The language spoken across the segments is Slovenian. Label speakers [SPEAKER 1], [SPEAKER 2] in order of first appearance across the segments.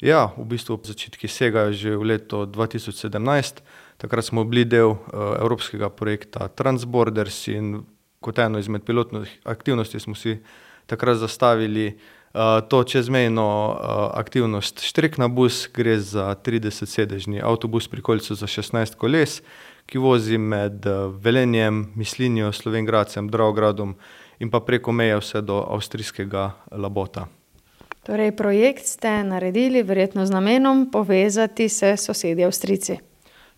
[SPEAKER 1] Ja, v bistvu začetki segajo že v leto 2017. Takrat smo bili del evropskega projekta Transborders in kot eno izmed pilotnih aktivnosti smo si takrat zastavili to čezmejno aktivnost Štreknabus. Gre za tridesetsedežni avtobus v prikolico za šestnajst koles, ki vozi med Velenjem, Mislinjo, Slovenj Gradcem, Dravogradom in pa preko meje vse do avstrijskega Labota.
[SPEAKER 2] Torej projekt ste naredili verjetno z namenom povezati se s sosedi Avstrijci.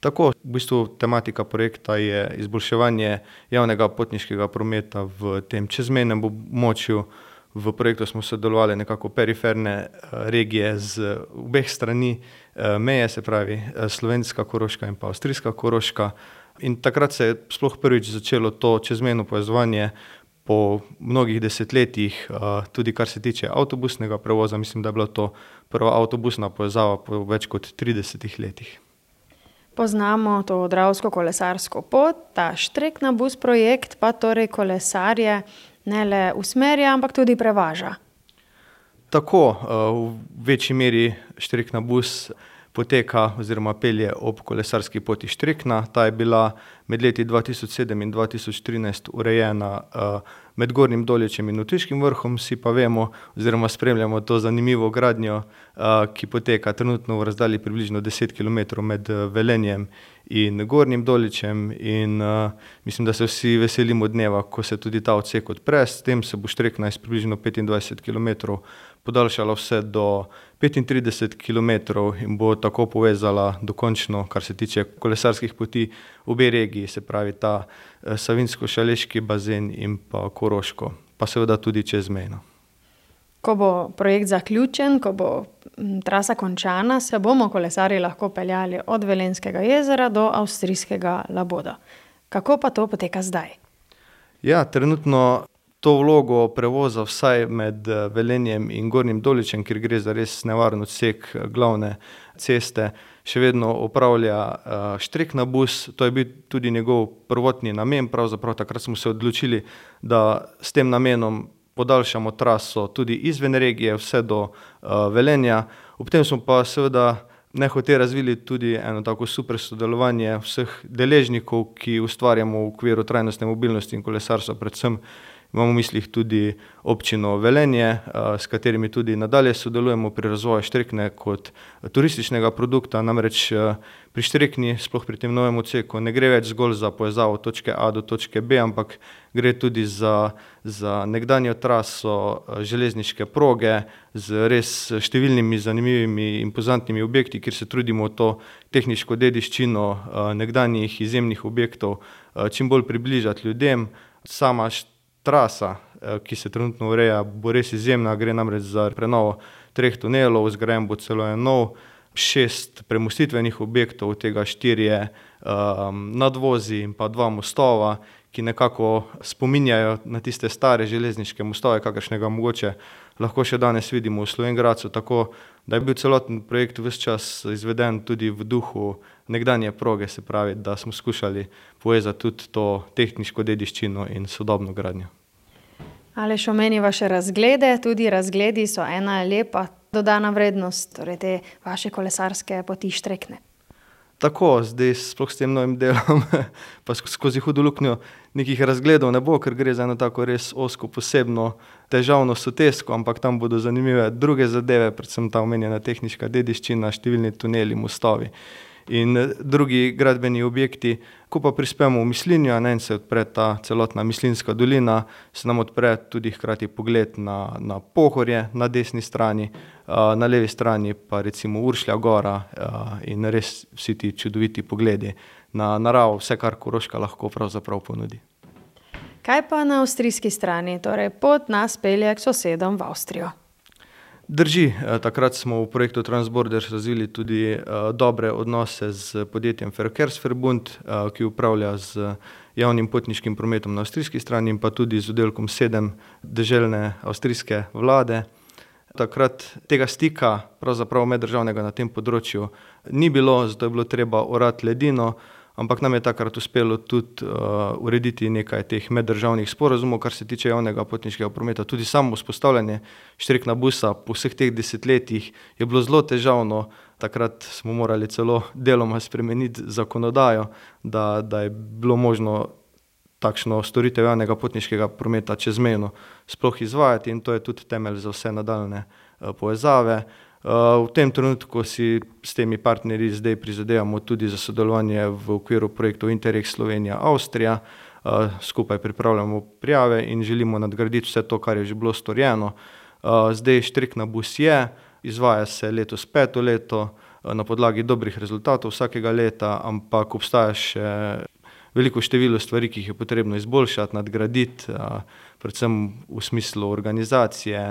[SPEAKER 1] Tako, v bistvu tematika projekta je izboljševanje javnega potniškega prometa v tem čezmejnem območju. V projektu smo sodelovale nekako periferne regije z obeh strani meje, se pravi slovenska Koroška in avstrijska Koroška. In takrat se je sploh prvič začelo to čezmejno povezovanje po mnogih desetletjih, tudi kar se tiče avtobusnega prevoza, mislim, da je bila to prva avtobusna povezava po več kot tridesetih letih.
[SPEAKER 2] Poznamo to Dravsko kolesarsko pot, ta Štreknabus projekt pa torej kolesarje ne le usmerja, ampak tudi prevaža.
[SPEAKER 1] Tako, v večji meri Štreknabus poteka oziroma pelje ob kolesarski poti Štrekna. Ta je bila med leti dva tisoč sedem in dva tisoč trinajst urejena med Gornjim Doličem in Avtijskim vrhom. Vsi pa vemo oziroma spremljamo to zanimivo gradnjo, ki poteka trenutno v razdalji približno deset kilometrov med Velenjem in Gornjim Doličem, in mislim, da se vsi veselimo dneva, ko se tudi ta odsek odpre. S tem se bo Štrekna iz približno petindvajset kilometrov podaljšala vse do petintrideset kilometrov in bo tako povezala dokončno, kar se tiče kolesarskih poti, obe regiji, se pravi ta savinjsko-šaleški bazen in pa koroško. Pa seveda tudi čezmejno.
[SPEAKER 2] Ko bo projekt zaključen, ko bo trasa končana, se bomo kolesarji lahko peljali od Velenjskega jezera do avstrijskega Laboda. Kako pa to poteka zdaj?
[SPEAKER 1] Ja, trenutno to vlogo prevoza vsaj med Velenjem in Gornjim Doličem, kjer gre za res nevaren odsek glavne ceste, še vedno opravlja Štreknabus. To je bil tudi njegov prvotni namen, pravzaprav takrat smo se odločili, da s tem namenom podaljšamo traso tudi izven regije vse do Velenja. Ob tem smo pa seveda nehote razvili tudi eno tako super sodelovanje vseh deležnikov, ki ustvarjamo v okviru trajnostne mobilnosti in kolesarstva, predvsem imam v mislih tudi občino Velenje, s katerimi tudi nadalje sodelujemo pri razvoju Štrekne kot turističnega produkta. Namreč pri Štrekni, sploh pri tem novem odseku, ne gre več zgolj za povezavo točke A do točke B, ampak gre tudi za, za nekdanjo traso železniške proge z res številnimi zanimivimi, impozantnimi objekti, kjer se trudimo to tehniško dediščino nekdanjih izjemnih objektov čim bolj približati ljudem. Sama trasa, ki se trenutno ureja, bo res izjemna. Gre namreč za prenovo treh tunelov, zgrajen bo celo en nov, šest premostitvenih objektov, od tega štirje nadvozi in pa dva mostova, ki nekako spominjajo na tiste stare železniške mostove, kakršnega mogoče lahko še danes vidimo v Gradcu. Tako da je bil celoten projekt ves čas izveden tudi v duhu nekdanje proge, se pravi, da smo skušali povezati tudi to tehniško dediščino in sodobno gradnjo.
[SPEAKER 2] Aleš, omeniva še razglede. Tudi razgledi so ena lepa dodana vrednost torej te vaše kolesarske poti Štrekne.
[SPEAKER 1] Tako, zdaj sploh s tem novim delom pa skozi Hudo luknjo nekih razgledov ne bo, ker gre za eno tako res ozko, posebno, težavno sotesko, ampak tam bodo zanimive druge zadeve, predvsem ta omenjena tehniška dediščina, številni tuneli, mostovi in drugi gradbeni objekti. Ko pa prispemo v Mislinjo, ne, in se odpre ta celotna Mislinjska dolina, se nam odpre tudi hkrati pogled na, na Pohorje na desni strani, na levi strani pa recimo Uršlja gora in res vsi ti čudoviti pogledi na naravo, vse, kar Koroška lahko pravzaprav ponudi.
[SPEAKER 2] Kaj pa na avstrijski strani? Torej pot nas pelje k sosedom v Avstrijo.
[SPEAKER 1] Drži, takrat smo v projektu Transborders razvili tudi dobre odnose s podjetjem Verkehrsverbund, ki upravlja z javnim potniškim prometom na avstrijski strani, in pa tudi z oddelkom sedem deželne avstrijske vlade. Takrat tega stika, pravzaprav meddržavnega, na tem področju ni bilo, zato je bilo treba orati ledino. Ampak nam je takrat uspelo tudi uh, urediti nekaj teh meddržavnih sporazumov, kar se tiče javnega potniškega prometa. Tudi samo vzpostavljanje štrekna busa po vseh teh desetletjih je bilo zelo težavno. Takrat smo morali celo deloma spremeniti zakonodajo, da, da je bilo možno takšno storitev javnega potniškega prometa čezmejno sploh izvajati in to je tudi temelj za vse nadaljne uh, povezave. Uh, v tem trenutku si s temi partnerji zdaj prizadevamo tudi za sodelovanje v okviru projektov Interreg Slovenija Avstrija. Uh, skupaj pripravljamo prijave in želimo nadgraditi vse to, kar je že bilo storjeno. Uh, zdaj štrikna bus je, izvaja se letos peto leto na podlagi dobrih rezultatov vsakega leta, ampak obstaja še veliko število stvari, ki jih je potrebno izboljšati, nadgraditi, predvsem v smislu organizacije,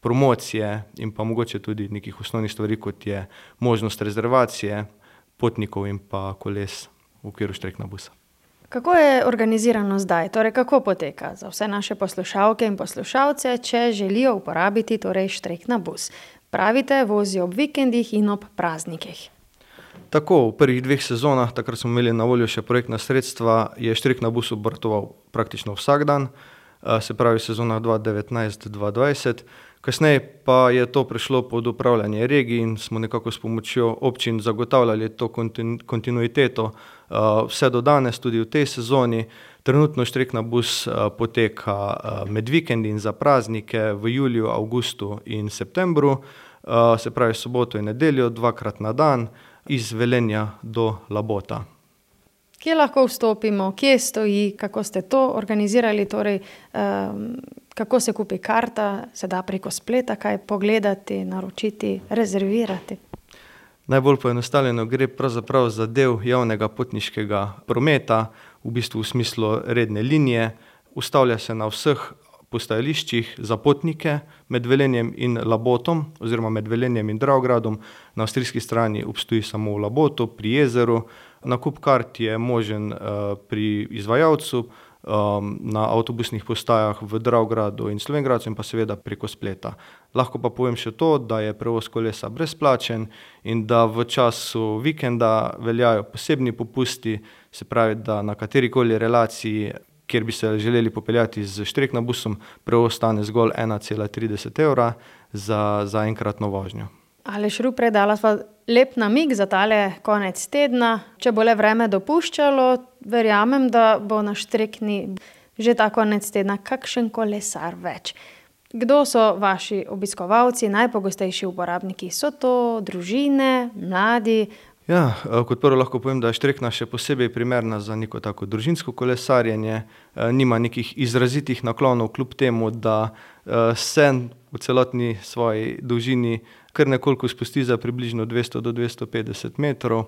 [SPEAKER 1] promocije in pa mogoče tudi nekih osnovnih stvari, kot je možnost rezervacije potnikov in pa koles v okviru štrekna busa.
[SPEAKER 2] Kako je organizirano zdaj, torej kako poteka za vse naše poslušalke in poslušalce, če želijo uporabiti torej štrekna bus? Pravite, vozijo ob vikendih in ob praznikih.
[SPEAKER 1] Tako, v prvih dveh sezonah, takrat smo imeli na voljo še projektna sredstva, je Štrik na busu obratoval praktično vsak dan, se pravi sezona 2019-2020. Kasneje pa je to prišlo pod upravljanje regij in smo nekako s pomočjo občin zagotavljali to kontinuiteto vse do danes, tudi v tej sezoni. Trenutno Štrik na bus poteka med vikendi in za praznike v juliju, avgustu in septembru, se pravi soboto in nedeljo, dvakrat na dan iz Velenja do Labota.
[SPEAKER 2] Kje lahko vstopimo, kje stoji, kako ste to organizirali, torej, um, kako se kupi karta, se da preko spleta kaj pogledati, naročiti, rezervirati.
[SPEAKER 1] Najbolj poenostavljeno gre pravzaprav za del javnega potniškega prometa, v bistvu v smislu redne linije. Ustavlja se na vseh postajališčih za potnike med Velenjem in Labotom oziroma med Velenjem in Dravogradom. Na avstrijski strani obstoji samo v Labotu, pri jezeru. Nakup kart je možen uh, pri izvajalcu, um, na avtobusnih postajah v Dravogradu in Slovengradcu in pa seveda preko spleta. Lahko pa povem še to, da je prevoz kolesa brezplačen in da v času vikenda veljajo posebni popusti, se pravi, da na katerikoli relaciji kjer bi se želeli popeljati z štrekna busom, prevoz stane zgolj 1,30 evra za, za enkratno vožnjo.
[SPEAKER 2] Ali šru predala sva lep namig za tale konec tedna, če bo le vreme dopuščalo, verjamem, da bo na štrekni že ta konec tedna kakšen kolesar več. Kdo so vaši obiskovalci, najpogostejši uporabniki? So to družine, mladi,
[SPEAKER 1] Ja, eh, kot prvo lahko povem, da je štrekna še posebej primerna za neko tako družinsko kolesarjenje. Eh, nima nekih izrazitih naklonov, kljub temu, da eh, se v celotni svoji dolžini kar nekoliko spusti za približno 200 do 250 metrov,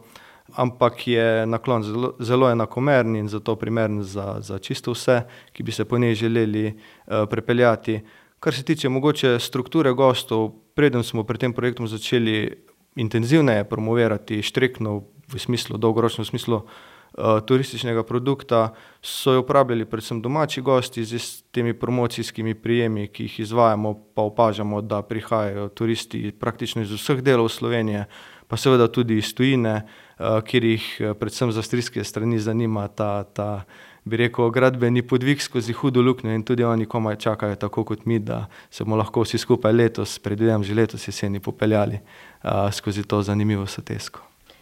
[SPEAKER 1] ampak je naklon zelo, zelo enakomeren in zato primeren za, za čisto vse, ki bi se po njej želeli prepeljati. Kar se tiče mogoče strukture gostov, preden smo pri tem projektu začeli intenzivneje promovirati štrekno v smislu, dolgoročno v smislu uh, turističnega produkta, so jo uporabljali predvsem domači gosti z temi promocijskimi prijemi, ki jih izvajamo, pa opažamo, da prihajajo turisti praktično iz vseh delov Slovenije, pa seveda tudi iz tujine, uh, kjer jih eh, predvsem z avstrijske strani zanima ta, ta bi rekel, gradbeni podvig skozi hudo luknjo in tudi oni komaj čakajo, tako kot mi, da se bomo lahko vsi skupaj letos, predvidevam že letos jeseni, popeljali uh, skozi to zanimivo sotesko.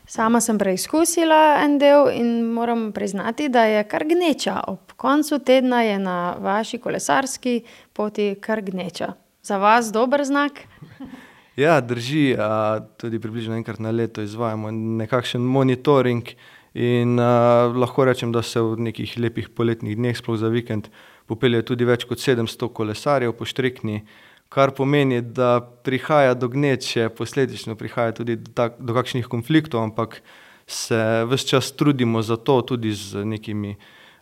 [SPEAKER 2] Sama sem preizkusila en del in moram priznati, da je kar gneča. Ob koncu tedna je na vaši kolesarski poti kar gneča. Za vas dober znak?
[SPEAKER 1] Ja, drži. Tudi približno enkrat na leto izvajamo nekakšen monitoring. In uh, lahko rečem, da se v nekih lepih poletnih dneh, sploh za vikend, popelje tudi več kot 700 kolesarjev po štrekni, kar pomeni, da prihaja do gneče, posledično prihaja tudi do, tak, do kakšnih konfliktov, ampak se vse čas trudimo za to, tudi z nekimi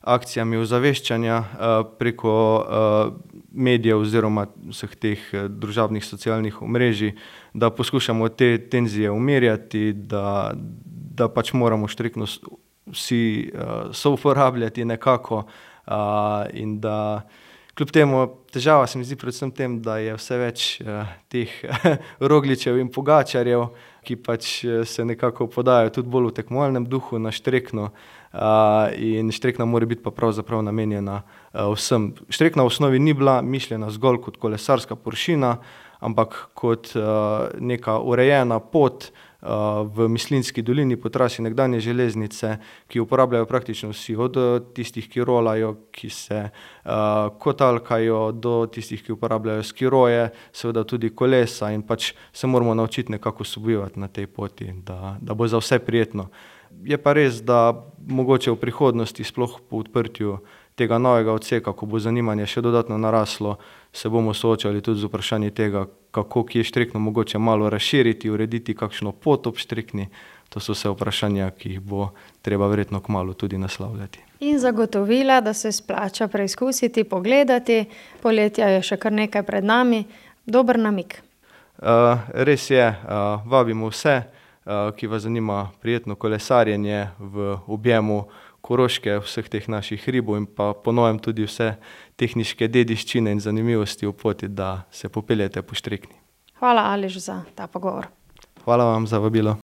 [SPEAKER 1] akcijami ozaveščanja uh, preko uh, medijev oziroma vseh teh družabnih socialnih omrežij, da poskušamo te tenzije umirjati, da, da pač moramo štrikno vsi souporabljati nekako in da Kljub temu težava se mi zdi predvsem tem, da je vse več teh Rogličev in Pogačarjev, ki pač se nekako podajajo tudi bolj v tekmovalnem duhu na štrekno. in štrekna mora biti pa pravzaprav namenjena vsem. Štrekna v osnovi ni bila mišljena zgolj kot kolesarska površina, ampak kot neka urejena pot v Mislinjski dolini po trasi nekdanje železnice, ki jo uporabljajo praktično vsi, od tistih, ki rolajo, ki se kotalkajo, do tistih, ki uporabljajo skiroje, seveda tudi kolesa in pač se moramo naučiti nekako sobivati na tej poti, da, da bo za vse prijetno. Je pa res, da mogoče v prihodnosti, sploh po odprtju tega novega odseka, ko bo zanimanje še dodatno naraslo, se bomo soočali tudi z vprašanji tega, kako kje štrekno mogoče malo razširiti, urediti kakšno pot ob štrekni. To so vse vprašanja, ki jih bo treba verjetno kmalu tudi naslavljati.
[SPEAKER 2] In zagotovila, da se splača preizkusiti, pogledati, poletja je še kar nekaj pred nami. Dober namig.
[SPEAKER 1] res je, vabimo vse, ki vas zanima prijetno kolesarjenje v objemu Koroške, vseh teh naših hribov in pa po novem tudi vse tehniške dediščine in zanimivosti ob poti, da se popeljete po štrekni.
[SPEAKER 2] Hvala, Aleš, za ta pogovor.
[SPEAKER 1] Hvala vam za vabilo.